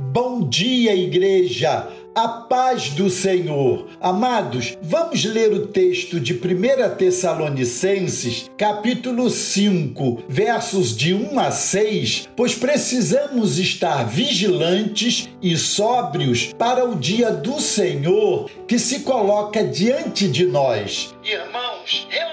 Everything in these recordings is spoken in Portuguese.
Bom dia, igreja! A paz do Senhor. Amados, vamos ler o texto de 1 Tessalonicenses, capítulo 5, versos de 1 a 6, pois precisamos estar vigilantes e sóbrios para o dia do Senhor que se coloca diante de nós. Irmãos, relativamente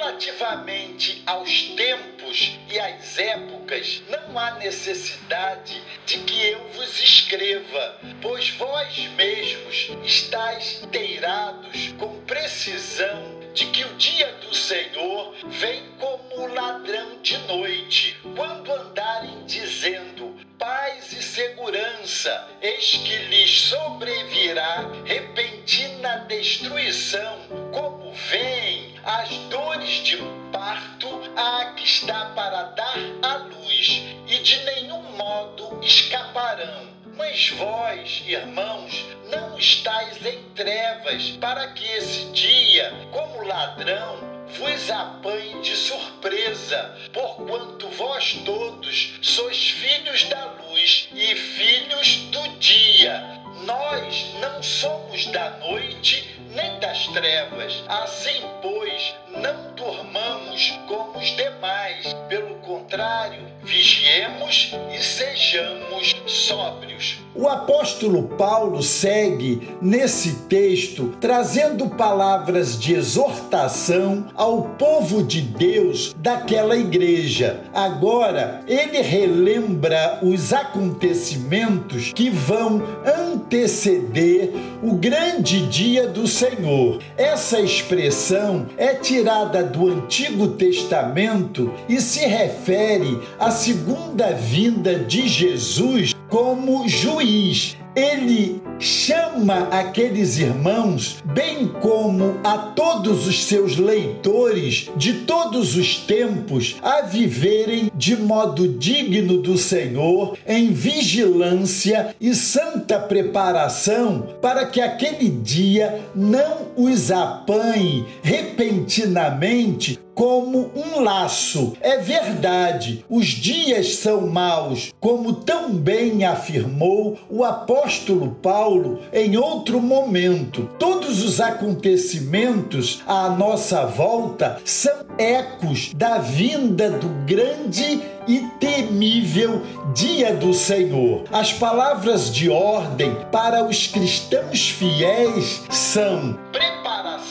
épocas, não há necessidade de que eu vos escreva, pois vós mesmos estáis inteirados com precisão de que o dia do Senhor vem como ladrão de noite, quando andarem dizendo paz e segurança, eis que lhes sobrevirá repentina destruição, Vós, irmãos, não estáis em trevas, para que esse dia, como ladrão, vos apanhe de surpresa, porquanto vós todos sois filhos da luz e filhos do dia. Nós não somos da noite nem das trevas. Assim, pois, não dormamos como os demais. Pelo contrário, vigiemos e sejamos sóbrios. O apóstolo Paulo segue nesse texto trazendo palavras de exortação ao povo de Deus daquela igreja. Agora, ele relembra os acontecimentos que vão anteceder o grande dia do Senhor. Essa expressão é tirada do Antigo Testamento e se refere à segunda vinda de Jesus como juiz. Ele chama aqueles irmãos, bem como a todos os seus leitores de todos os tempos, a viverem de modo digno do Senhor, em vigilância e santa preparação, para que aquele dia não os apanhe repentinamente como um laço. É verdade, os dias são maus, como tão bem afirmou o apóstolo Paulo em outro momento. Todos os acontecimentos à nossa volta são ecos da vinda do grande e temível dia do Senhor. As palavras de ordem para os cristãos fiéis são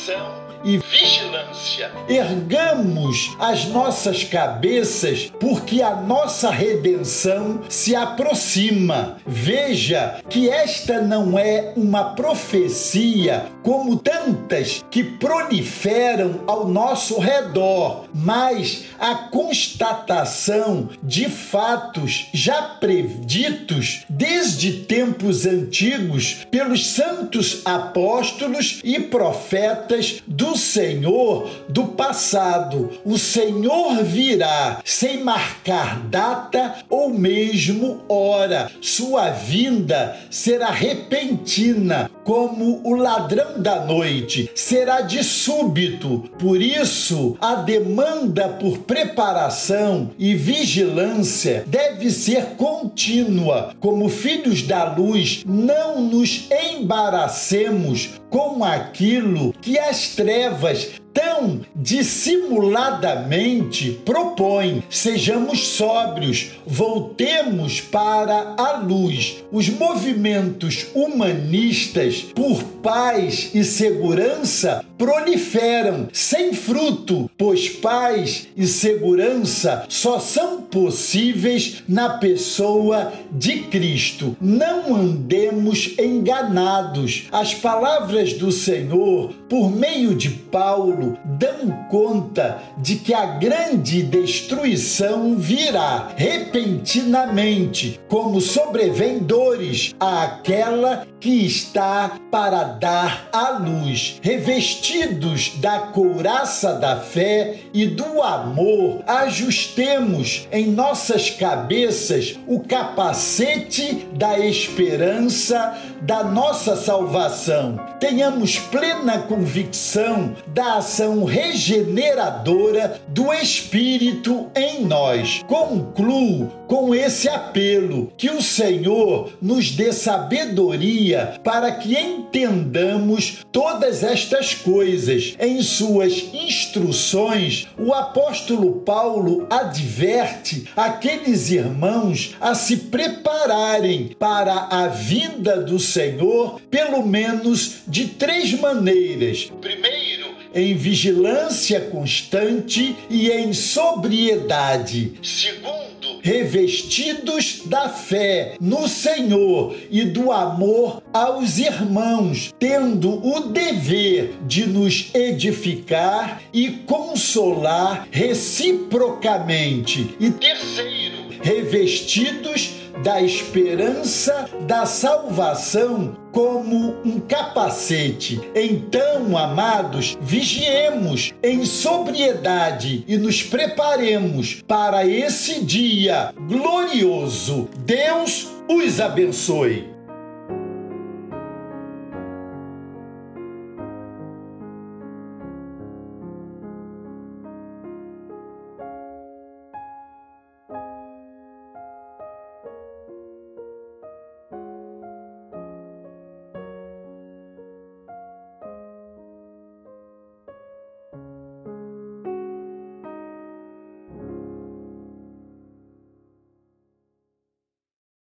preparação e vigilância. Ergamos as nossas cabeças, porque a nossa redenção se aproxima. Veja que esta não é uma profecia como tantas que proliferam ao nosso redor, mas a constatação de fatos já preditos desde tempos antigos pelos santos apóstolos e profetas do Senhor do passado. O Senhor virá sem marcar data ou mesmo hora. Sua vinda será repentina, como o ladrão da noite, será de súbito. Por isso, a demanda por preparação e vigilância deve ser contínua. Como filhos da luz, não nos embaracemos com aquilo que as trevas tão dissimuladamente propõe: sejamos sóbrios, voltemos para a luz. Os movimentos humanistas por paz e segurança proliferam sem fruto, pois paz e segurança só são possíveis na pessoa de Cristo. Não andemos enganados. As palavras do Senhor, por meio de Paulo dão conta de que a grande destruição virá repentinamente, como sobrevém dores àquela que está para dar a luz. Revestidos da couraça da fé e do amor, ajustemos em nossas cabeças o capacete da esperança da nossa salvação. Tenhamos plena convicção da ação regeneradora do Espírito em nós. Concluo com esse apelo que o Senhor nos dê sabedoria para que entendamos todas estas coisas. Em suas instruções, o apóstolo Paulo adverte aqueles irmãos a se prepararem para a vinda do Senhor, pelo menos de três maneiras. Primeiro, em vigilância constante e em sobriedade. Segundo, revestidos da fé no Senhor e do amor aos irmãos, tendo o dever de nos edificar e consolar reciprocamente. E terceiro, revestidos da esperança da salvação como um capacete. Então, amados, vigiemos em sobriedade e nos preparemos para esse dia glorioso. Deus os abençoe.